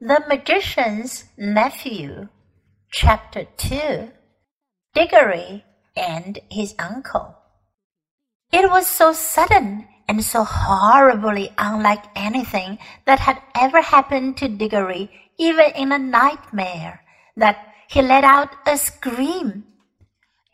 The Magician's Nephew, Chapter 2 Digory and His Uncle. It was so sudden and so horribly unlike anything that had ever happened to Digory, even in a nightmare, that he let out a scream.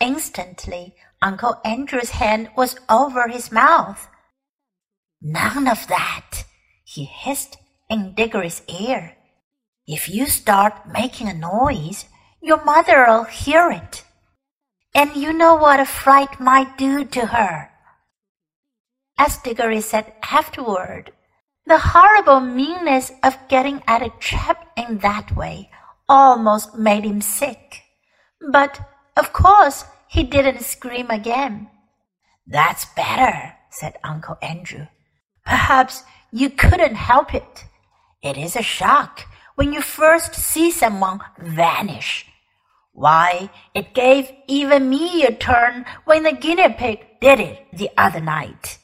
Instantly, Uncle Andrew's hand was over his mouth. None of that, he hissed in Digory's ear. If you start making a noise, your mother'll hear it. And you know what a fright might do to her. As Digory said afterward, the horrible meanness of getting at a trap in that way almost made him sick. But, of course, he didn't scream again. That's better, said Uncle Andrew. Perhaps you couldn't help it. It is a shock when you first see someone vanish. Why, it gave even me a turn when the guinea pig did it the other night.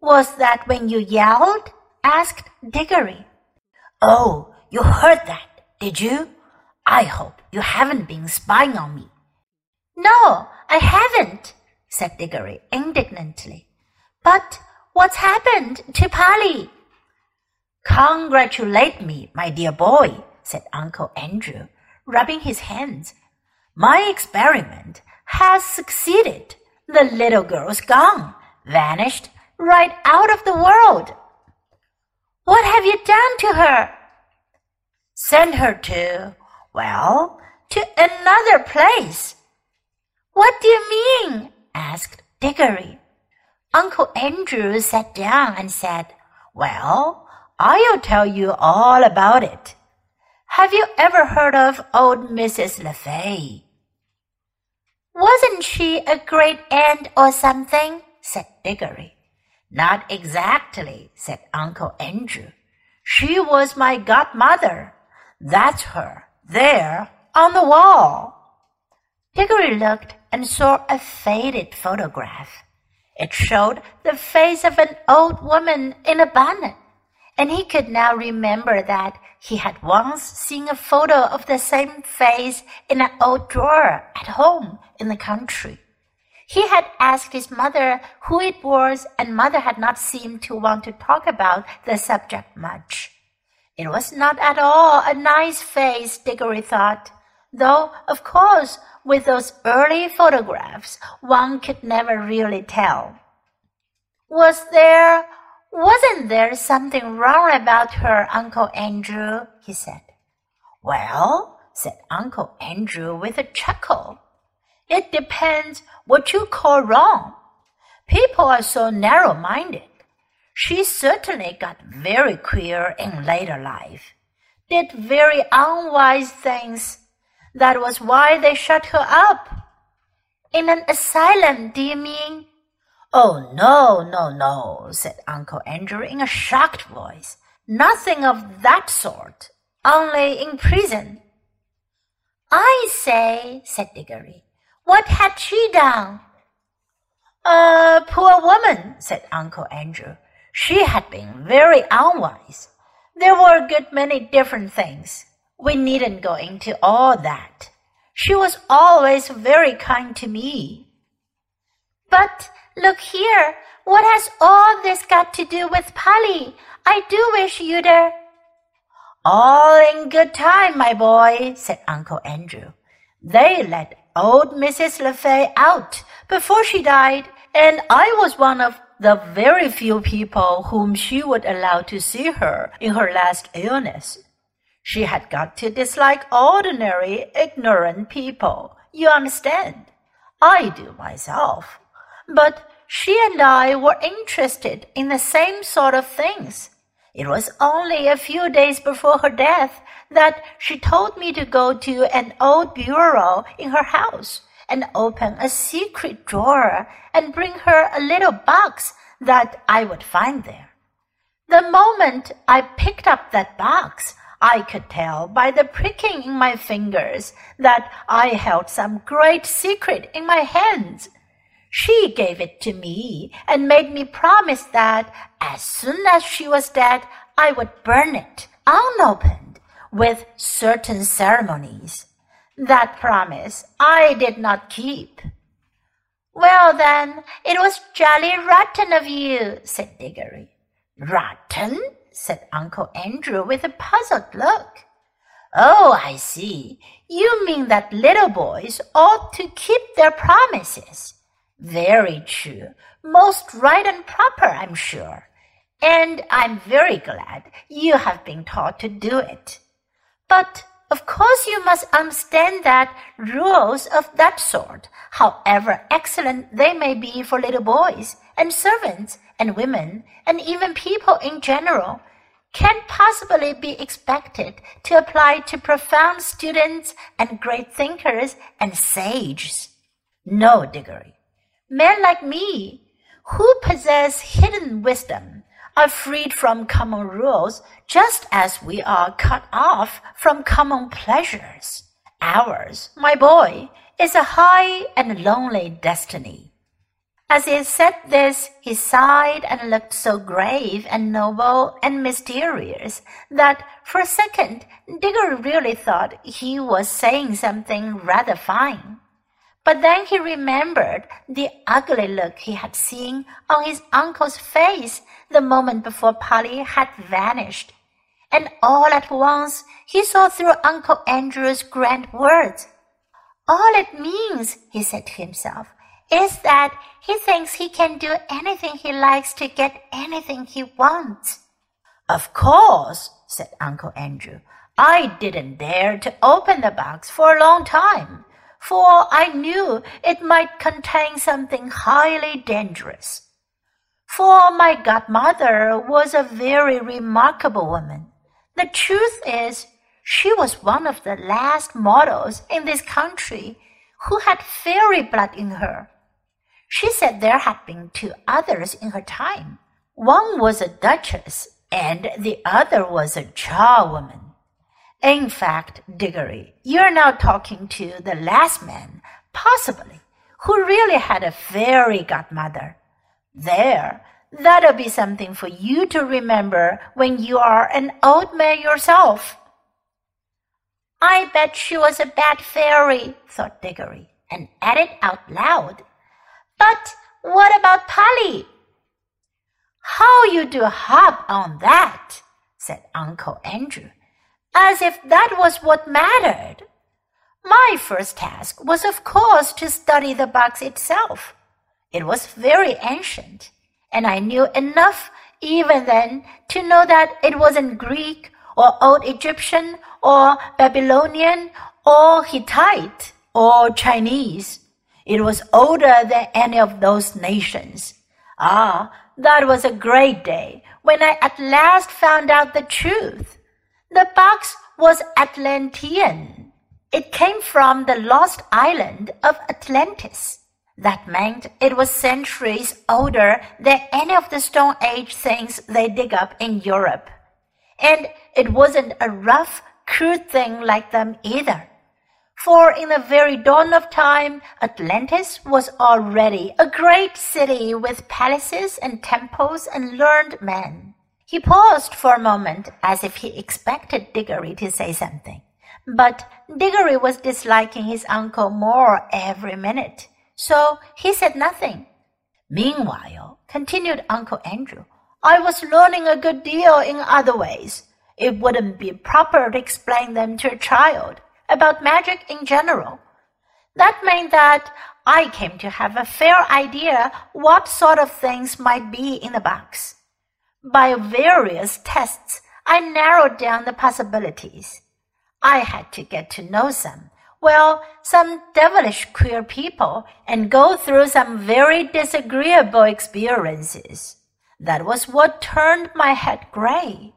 Was that when you yelled? asked Digory. Oh, you heard that, did you? I hope you haven't been spying on me. No, I haven't, said Digory indignantly. But what's happened to Polly? Congratulate me, my dear boy, said Uncle Andrew, rubbing his hands. My experiment has succeeded. The little girl's gone, vanished right out of the world. What have you done to her? Sent her to, well, to another place. What do you mean? asked Digory. Uncle Andrew sat down and said, Well, I'll tell you all about it. Have you ever heard of old Mrs. LeFay? Wasn't she a great aunt or something? said Digory. Not exactly, said Uncle Andrew. She was my godmother. That's her, there, on the wall. Digory looked and saw a faded photograph. It showed the face of an old woman in a bonnet and he could now remember that he had once seen a photo of the same face in an old drawer at home in the country. He had asked his mother who it was, and mother had not seemed to want to talk about the subject much. It was not at all a nice face, Digory thought, though, of course, with those early photographs, one could never really tell. Was there wasn't there something wrong about her, Uncle Andrew? he said. Well, said Uncle Andrew with a chuckle. It depends what you call wrong. People are so narrow minded. She certainly got very queer in later life, did very unwise things. That was why they shut her up. In an asylum, do you mean? Oh, no, no, no, said Uncle Andrew in a shocked voice. Nothing of that sort. Only in prison. I say, said Digory, what had she done? A poor woman, said Uncle Andrew. She had been very unwise. There were a good many different things. We needn't go into all that. She was always very kind to me. But Look here, what has all this got to do with Polly? I do wish you'd. Uh... All in good time, my boy, said Uncle Andrew. They let old Mrs. LeFay out before she died, and I was one of the very few people whom she would allow to see her in her last illness. She had got to dislike ordinary, ignorant people. You understand? I do myself. But she and I were interested in the same sort of things. It was only a few days before her death that she told me to go to an old bureau in her house and open a secret drawer and bring her a little box that I would find there. The moment I picked up that box, I could tell by the pricking in my fingers that I held some great secret in my hands. She gave it to me and made me promise that as soon as she was dead, I would burn it unopened with certain ceremonies. That promise I did not keep. Well, then, it was jolly rotten of you, said Digory. Rotten? said Uncle Andrew with a puzzled look. Oh, I see. You mean that little boys ought to keep their promises. Very true. Most right and proper, I'm sure. And I'm very glad you have been taught to do it. But of course you must understand that rules of that sort, however excellent they may be for little boys and servants and women and even people in general, can't possibly be expected to apply to profound students and great thinkers and sages. No, Digory. Men like me, who possess hidden wisdom, are freed from common rules just as we are cut off from common pleasures. Ours, my boy, is a high and lonely destiny. As he said this, he sighed and looked so grave and noble and mysterious that for a second Digory really thought he was saying something rather fine. But then he remembered the ugly look he had seen on his uncle's face the moment before Polly had vanished. And all at once he saw through Uncle Andrew's grand words. All it means, he said to himself, is that he thinks he can do anything he likes to get anything he wants. Of course, said Uncle Andrew, I didn't dare to open the box for a long time, for I knew it might contain something highly dangerous. For my godmother was a very remarkable woman. The truth is, she was one of the last models in this country who had fairy blood in her. She said there had been two others in her time. One was a duchess, and the other was a charwoman. In fact, Digory, you're now talking to the last man, possibly, who really had a fairy godmother. There, that'll be something for you to remember when you are an old man yourself. I bet she was a bad fairy, thought Digory, and added out loud. But what about Polly? How you do hop on that, said Uncle Andrew, as if that was what mattered. My first task was, of course, to study the box itself. It was very ancient, and I knew enough even then to know that it wasn't Greek or Old Egyptian or Babylonian or Hittite or Chinese. It was older than any of those nations. Ah, that was a great day when I at last found out the truth. The box was Atlantean. It came from the lost island of Atlantis. That meant it was centuries older than any of the Stone Age things they dig up in Europe. And it wasn't a rough, crude thing like them either. For in the very dawn of time, Atlantis was already a great city with palaces and temples and learned men. He paused for a moment as if he expected Digory to say something. But Digory was disliking his uncle more every minute, so he said nothing. Meanwhile, continued Uncle Andrew, I was learning a good deal in other ways. It wouldn't be proper to explain them to a child about magic in general. That meant that I came to have a fair idea what sort of things might be in the box. By various tests, I narrowed down the possibilities. I had to get to know some, well, some devilish queer people and go through some very disagreeable experiences. That was what turned my head gray.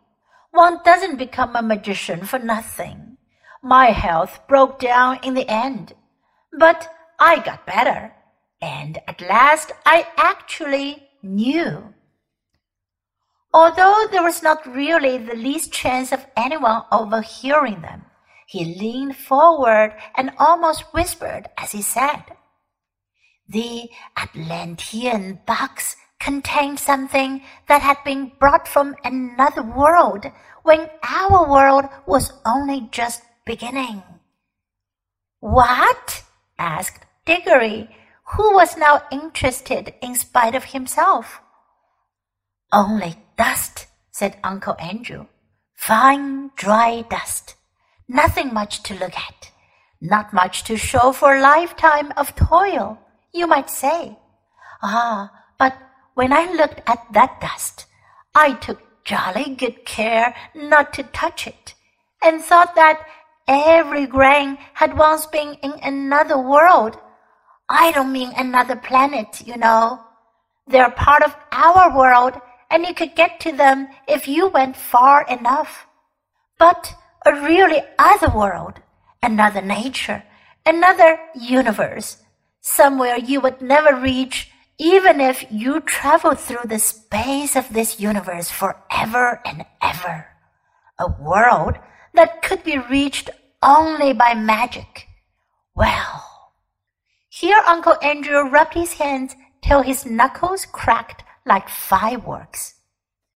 One doesn't become a magician for nothing. My health broke down in the end, but I got better, and at last I actually knew. Although there was not really the least chance of anyone overhearing them, he leaned forward and almost whispered as he said, The Atlantean box contained something that had been brought from another world when our world was only just beginning. What? asked Digory, who was now interested in spite of himself. Only dust, said Uncle Andrew. Fine, dry dust. Nothing much to look at. Not much to show for a lifetime of toil, you might say. Ah, but when I looked at that dust, I took jolly good care not to touch it, and thought that every grain had once been in another world. I don't mean another planet, you know. They're part of our world, and you could get to them if you went far enough. But a really other world, another nature, another universe, somewhere you would never reach even if you traveled through the space of this universe forever and ever. A world that could be reached only by magic. Well, here Uncle Andrew rubbed his hands till his knuckles cracked like fireworks.